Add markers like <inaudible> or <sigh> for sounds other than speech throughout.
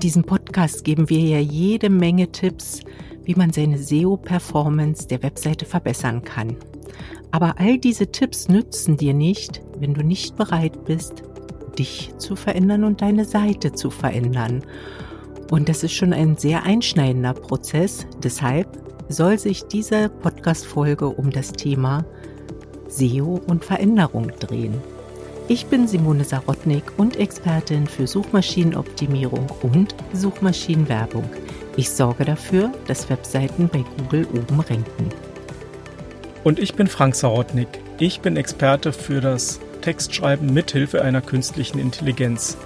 diesem Podcast geben wir ja jede Menge Tipps, wie man seine SEO-Performance der Webseite verbessern kann. Aber all diese Tipps nützen dir nicht, wenn du nicht bereit bist, dich zu verändern und deine Seite zu verändern. Und das ist schon ein sehr einschneidender Prozess. Deshalb soll sich diese Podcast-Folge um das Thema SEO und Veränderung drehen. Ich bin Simone Sarotnik und Expertin für Suchmaschinenoptimierung und Suchmaschinenwerbung. Ich sorge dafür, dass Webseiten bei Google oben ranken. Und ich bin Frank Sarotnik. Ich bin Experte für das Textschreiben mithilfe einer künstlichen Intelligenz.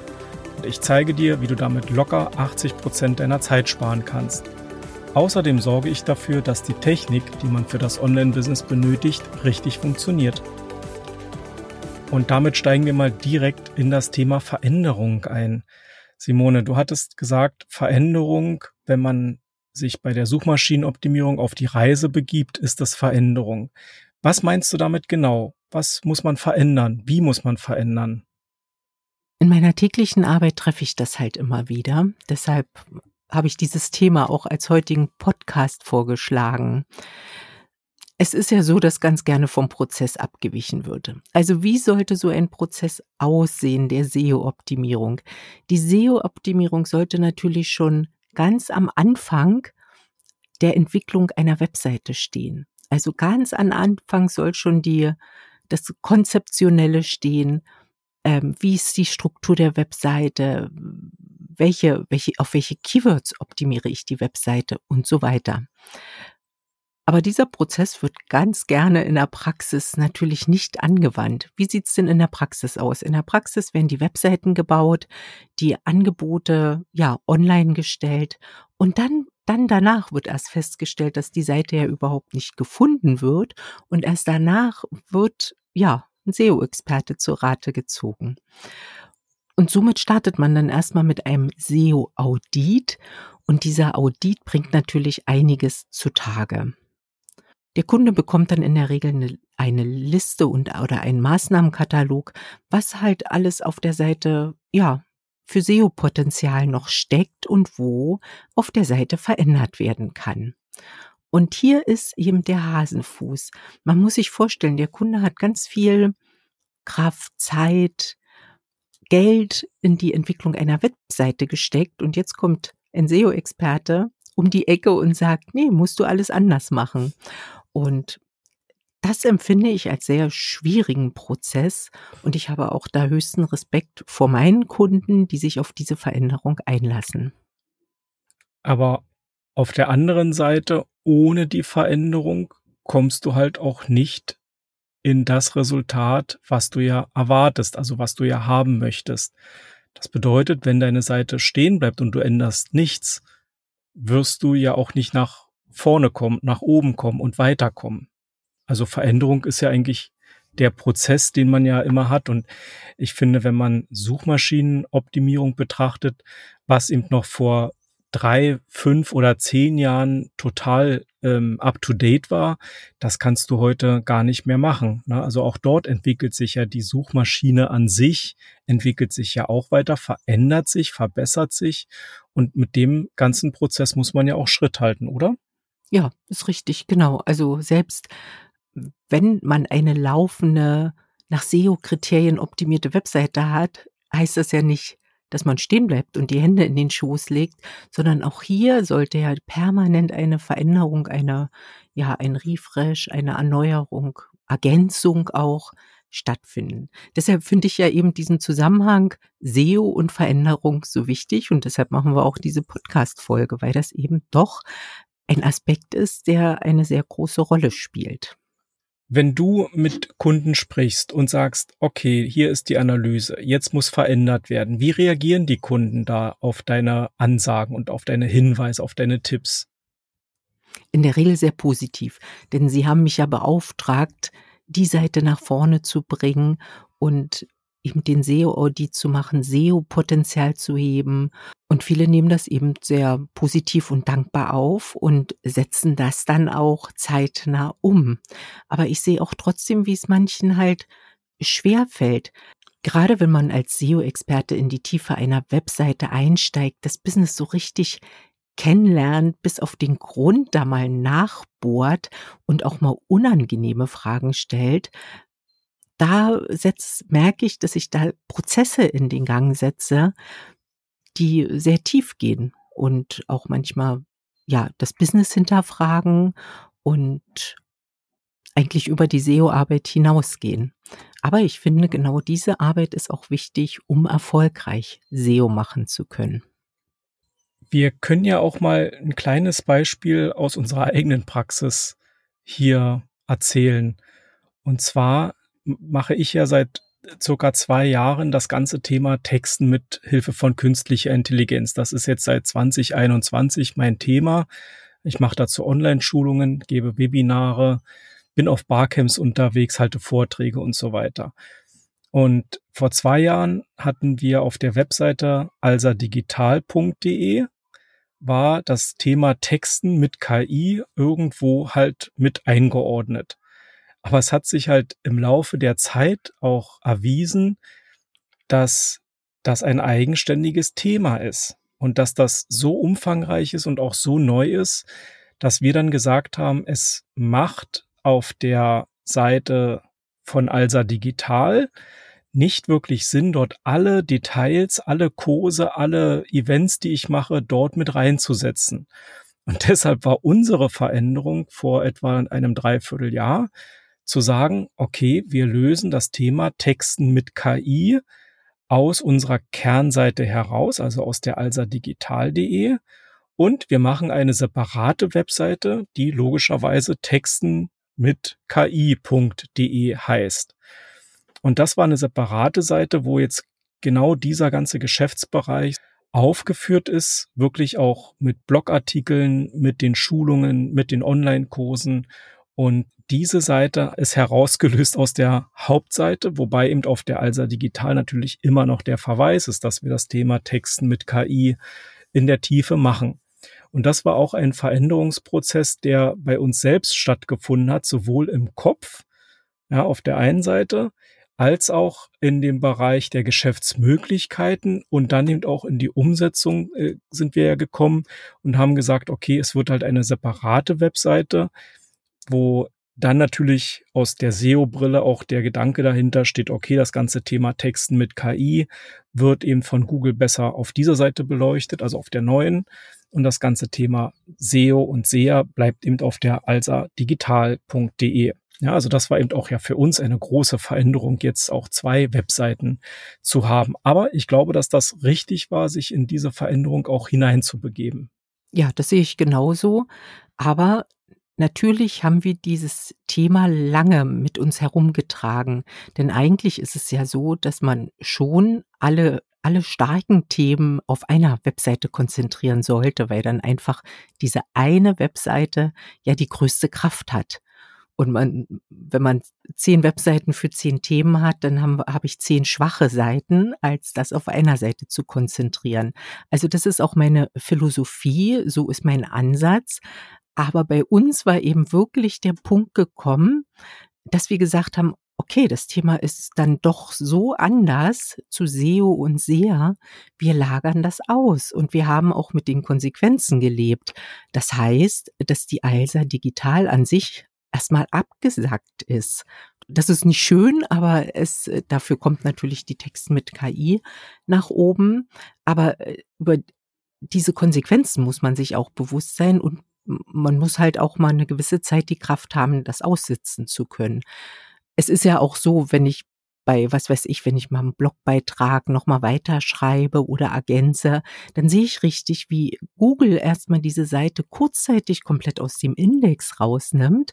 Und ich zeige dir, wie du damit locker 80 Prozent deiner Zeit sparen kannst. Außerdem sorge ich dafür, dass die Technik, die man für das Online-Business benötigt, richtig funktioniert. Und damit steigen wir mal direkt in das Thema Veränderung ein. Simone, du hattest gesagt, Veränderung, wenn man sich bei der Suchmaschinenoptimierung auf die Reise begibt, ist das Veränderung. Was meinst du damit genau? Was muss man verändern? Wie muss man verändern? In meiner täglichen Arbeit treffe ich das halt immer wieder. Deshalb habe ich dieses Thema auch als heutigen Podcast vorgeschlagen. Es ist ja so, dass ganz gerne vom Prozess abgewichen würde. Also wie sollte so ein Prozess aussehen der SEO-Optimierung? Die SEO-Optimierung sollte natürlich schon ganz am Anfang der Entwicklung einer Webseite stehen. Also ganz am Anfang soll schon die, das Konzeptionelle stehen. Ähm, wie ist die Struktur der Webseite? Welche, welche, auf welche Keywords optimiere ich die Webseite und so weiter. Aber dieser Prozess wird ganz gerne in der Praxis natürlich nicht angewandt. Wie sieht's denn in der Praxis aus? In der Praxis werden die Webseiten gebaut, die Angebote ja online gestellt und dann dann danach wird erst festgestellt, dass die Seite ja überhaupt nicht gefunden wird und erst danach wird ja ein SEO-Experte zur Rate gezogen. Und somit startet man dann erstmal mit einem SEO-Audit und dieser Audit bringt natürlich einiges zutage. Der Kunde bekommt dann in der Regel eine, eine Liste und oder einen Maßnahmenkatalog, was halt alles auf der Seite, ja, für SEO-Potenzial noch steckt und wo auf der Seite verändert werden kann. Und hier ist eben der Hasenfuß. Man muss sich vorstellen, der Kunde hat ganz viel Kraft, Zeit, Geld in die Entwicklung einer Webseite gesteckt und jetzt kommt ein SEO-Experte um die Ecke und sagt, nee, musst du alles anders machen. Und das empfinde ich als sehr schwierigen Prozess und ich habe auch da höchsten Respekt vor meinen Kunden, die sich auf diese Veränderung einlassen. Aber auf der anderen Seite, ohne die Veränderung kommst du halt auch nicht in das Resultat, was du ja erwartest, also was du ja haben möchtest. Das bedeutet, wenn deine Seite stehen bleibt und du änderst nichts, wirst du ja auch nicht nach vorne kommen, nach oben kommen und weiterkommen. Also Veränderung ist ja eigentlich der Prozess, den man ja immer hat. Und ich finde, wenn man Suchmaschinenoptimierung betrachtet, was eben noch vor drei, fünf oder zehn Jahren total ähm, up-to-date war, das kannst du heute gar nicht mehr machen. Ne? Also auch dort entwickelt sich ja die Suchmaschine an sich, entwickelt sich ja auch weiter, verändert sich, verbessert sich. Und mit dem ganzen Prozess muss man ja auch Schritt halten, oder? Ja, ist richtig, genau. Also selbst wenn man eine laufende, nach SEO-Kriterien optimierte Webseite hat, heißt das ja nicht, dass man stehen bleibt und die Hände in den Schoß legt, sondern auch hier sollte ja permanent eine Veränderung, eine, ja, ein Refresh, eine Erneuerung, Ergänzung auch stattfinden. Deshalb finde ich ja eben diesen Zusammenhang SEO und Veränderung so wichtig und deshalb machen wir auch diese Podcast-Folge, weil das eben doch ein Aspekt ist, der eine sehr große Rolle spielt. Wenn du mit Kunden sprichst und sagst, okay, hier ist die Analyse, jetzt muss verändert werden, wie reagieren die Kunden da auf deine Ansagen und auf deine Hinweise, auf deine Tipps? In der Regel sehr positiv, denn sie haben mich ja beauftragt, die Seite nach vorne zu bringen und eben den SEO-Audit zu machen, SEO-Potenzial zu heben. Und viele nehmen das eben sehr positiv und dankbar auf und setzen das dann auch zeitnah um. Aber ich sehe auch trotzdem, wie es manchen halt schwer fällt. Gerade wenn man als SEO-Experte in die Tiefe einer Webseite einsteigt, das Business so richtig kennenlernt, bis auf den Grund da mal nachbohrt und auch mal unangenehme Fragen stellt, da setz, merke ich, dass ich da Prozesse in den Gang setze, die sehr tief gehen und auch manchmal ja das Business hinterfragen und eigentlich über die SEO-Arbeit hinausgehen. Aber ich finde, genau diese Arbeit ist auch wichtig, um erfolgreich SEO machen zu können. Wir können ja auch mal ein kleines Beispiel aus unserer eigenen Praxis hier erzählen. Und zwar mache ich ja seit circa zwei Jahren das ganze Thema Texten mit Hilfe von künstlicher Intelligenz. Das ist jetzt seit 2021 mein Thema. Ich mache dazu Online-Schulungen, gebe Webinare, bin auf Barcamps unterwegs, halte Vorträge und so weiter. Und vor zwei Jahren hatten wir auf der Webseite alsadigital.de war das Thema Texten mit KI irgendwo halt mit eingeordnet. Aber es hat sich halt im Laufe der Zeit auch erwiesen, dass das ein eigenständiges Thema ist und dass das so umfangreich ist und auch so neu ist, dass wir dann gesagt haben, es macht auf der Seite von Alsa Digital nicht wirklich Sinn, dort alle Details, alle Kurse, alle Events, die ich mache, dort mit reinzusetzen. Und <laughs> deshalb war unsere Veränderung vor etwa einem Dreivierteljahr, zu sagen, okay, wir lösen das Thema Texten mit KI aus unserer Kernseite heraus, also aus der alsadigital.de und wir machen eine separate Webseite, die logischerweise Texten mit ki.de heißt. Und das war eine separate Seite, wo jetzt genau dieser ganze Geschäftsbereich aufgeführt ist, wirklich auch mit Blogartikeln, mit den Schulungen, mit den Online-Kursen und diese Seite ist herausgelöst aus der Hauptseite, wobei eben auf der Alsa Digital natürlich immer noch der Verweis ist, dass wir das Thema Texten mit KI in der Tiefe machen. Und das war auch ein Veränderungsprozess, der bei uns selbst stattgefunden hat, sowohl im Kopf, ja, auf der einen Seite, als auch in dem Bereich der Geschäftsmöglichkeiten und dann eben auch in die Umsetzung äh, sind wir ja gekommen und haben gesagt, okay, es wird halt eine separate Webseite, wo dann natürlich aus der SEO-Brille auch der Gedanke dahinter steht, okay, das ganze Thema Texten mit KI wird eben von Google besser auf dieser Seite beleuchtet, also auf der neuen. Und das ganze Thema SEO und SEA bleibt eben auf der alsadigital.de. Ja, also das war eben auch ja für uns eine große Veränderung, jetzt auch zwei Webseiten zu haben. Aber ich glaube, dass das richtig war, sich in diese Veränderung auch hineinzubegeben. Ja, das sehe ich genauso. Aber Natürlich haben wir dieses Thema lange mit uns herumgetragen, denn eigentlich ist es ja so, dass man schon alle alle starken Themen auf einer Webseite konzentrieren sollte, weil dann einfach diese eine Webseite ja die größte Kraft hat. Und man, wenn man zehn Webseiten für zehn Themen hat, dann habe hab ich zehn schwache Seiten, als das auf einer Seite zu konzentrieren. Also das ist auch meine Philosophie, so ist mein Ansatz. Aber bei uns war eben wirklich der Punkt gekommen, dass wir gesagt haben, okay, das Thema ist dann doch so anders zu SEO und SEA. Wir lagern das aus und wir haben auch mit den Konsequenzen gelebt. Das heißt, dass die ALSA digital an sich erstmal abgesackt ist. Das ist nicht schön, aber es, dafür kommt natürlich die Text mit KI nach oben. Aber äh, über diese Konsequenzen muss man sich auch bewusst sein und man muss halt auch mal eine gewisse Zeit die Kraft haben, das aussitzen zu können. Es ist ja auch so, wenn ich bei, was weiß ich, wenn ich mal einen Blogbeitrag nochmal weiterschreibe oder ergänze, dann sehe ich richtig, wie Google erstmal diese Seite kurzzeitig komplett aus dem Index rausnimmt.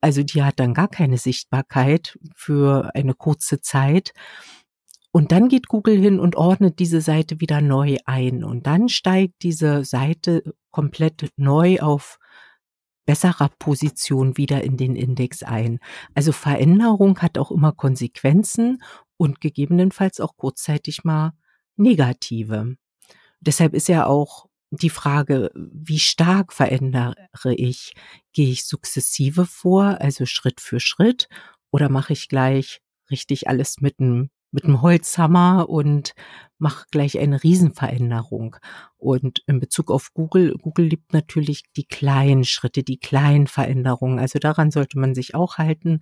Also die hat dann gar keine Sichtbarkeit für eine kurze Zeit. Und dann geht Google hin und ordnet diese Seite wieder neu ein. Und dann steigt diese Seite komplett neu auf besserer Position wieder in den Index ein. Also Veränderung hat auch immer Konsequenzen und gegebenenfalls auch kurzzeitig mal negative. Deshalb ist ja auch die Frage, wie stark verändere ich? Gehe ich sukzessive vor, also Schritt für Schritt, oder mache ich gleich richtig alles mit einem mit einem Holzhammer und mache gleich eine Riesenveränderung. Und in Bezug auf Google, Google liebt natürlich die kleinen Schritte, die kleinen Veränderungen. Also daran sollte man sich auch halten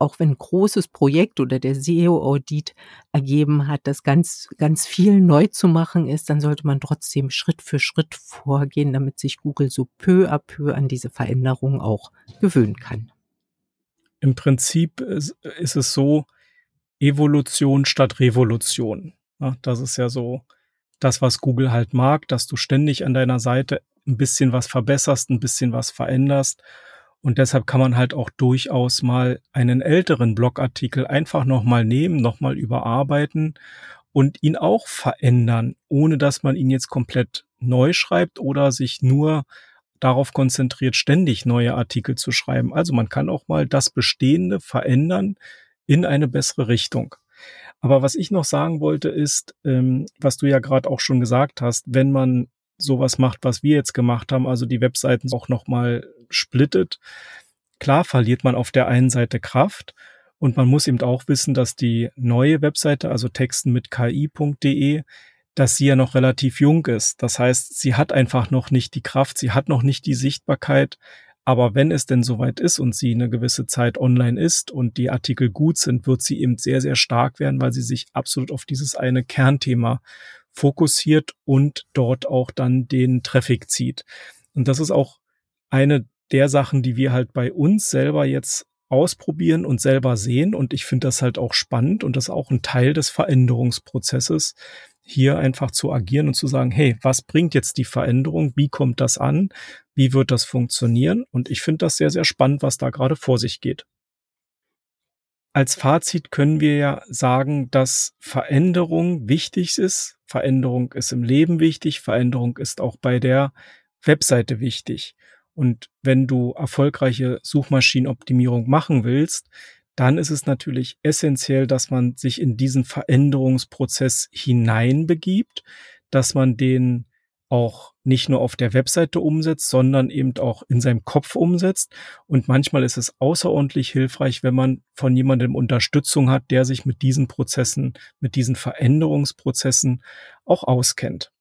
auch wenn ein großes Projekt oder der SEO-Audit ergeben hat, dass ganz, ganz viel neu zu machen ist, dann sollte man trotzdem Schritt für Schritt vorgehen, damit sich Google so peu à peu an diese Veränderungen auch gewöhnen kann. Im Prinzip ist es so, Evolution statt Revolution. Ja, das ist ja so das, was Google halt mag, dass du ständig an deiner Seite ein bisschen was verbesserst, ein bisschen was veränderst und deshalb kann man halt auch durchaus mal einen älteren Blogartikel einfach nochmal nehmen, nochmal überarbeiten und ihn auch verändern, ohne dass man ihn jetzt komplett neu schreibt oder sich nur darauf konzentriert, ständig neue Artikel zu schreiben. Also man kann auch mal das Bestehende verändern in eine bessere Richtung. Aber was ich noch sagen wollte ist, ähm, was du ja gerade auch schon gesagt hast, wenn man sowas macht, was wir jetzt gemacht haben, also die Webseiten auch nochmal splittet. Klar verliert man auf der einen Seite Kraft und man muss eben auch wissen, dass die neue Webseite, also texten mit ki.de, dass sie ja noch relativ jung ist. Das heißt, sie hat einfach noch nicht die Kraft, sie hat noch nicht die Sichtbarkeit. Aber wenn es denn soweit ist und sie eine gewisse Zeit online ist und die Artikel gut sind, wird sie eben sehr, sehr stark werden, weil sie sich absolut auf dieses eine Kernthema fokussiert und dort auch dann den Traffic zieht. Und das ist auch eine der Sachen, die wir halt bei uns selber jetzt ausprobieren und selber sehen. Und ich finde das halt auch spannend und das ist auch ein Teil des Veränderungsprozesses, hier einfach zu agieren und zu sagen, hey, was bringt jetzt die Veränderung? Wie kommt das an? Wie wird das funktionieren? Und ich finde das sehr, sehr spannend, was da gerade vor sich geht. Als Fazit können wir ja sagen, dass Veränderung wichtig ist. Veränderung ist im Leben wichtig. Veränderung ist auch bei der Webseite wichtig. Und wenn du erfolgreiche Suchmaschinenoptimierung machen willst, dann ist es natürlich essentiell, dass man sich in diesen Veränderungsprozess hineinbegibt, dass man den auch nicht nur auf der Webseite umsetzt, sondern eben auch in seinem Kopf umsetzt. Und manchmal ist es außerordentlich hilfreich, wenn man von jemandem Unterstützung hat, der sich mit diesen Prozessen, mit diesen Veränderungsprozessen auch auskennt.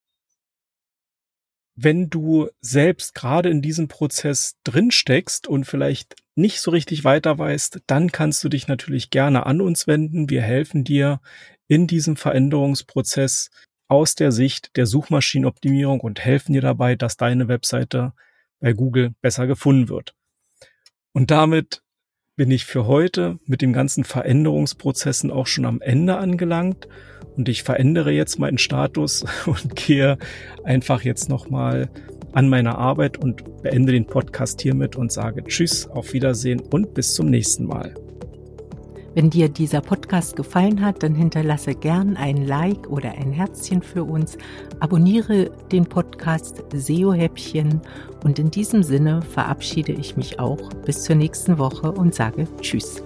Wenn du selbst gerade in diesem Prozess drinsteckst und vielleicht nicht so richtig weiter weißt, dann kannst du dich natürlich gerne an uns wenden. Wir helfen dir in diesem Veränderungsprozess aus der Sicht der Suchmaschinenoptimierung und helfen dir dabei, dass deine Webseite bei Google besser gefunden wird. Und damit bin ich für heute mit den ganzen Veränderungsprozessen auch schon am Ende angelangt und ich verändere jetzt meinen Status <laughs> und gehe einfach jetzt nochmal an meiner Arbeit und beende den Podcast hiermit und sage Tschüss, auf Wiedersehen und bis zum nächsten Mal. Wenn dir dieser Podcast gefallen hat, dann hinterlasse gern ein Like oder ein Herzchen für uns. Abonniere den Podcast SEO Häppchen und in diesem Sinne verabschiede ich mich auch bis zur nächsten Woche und sage Tschüss.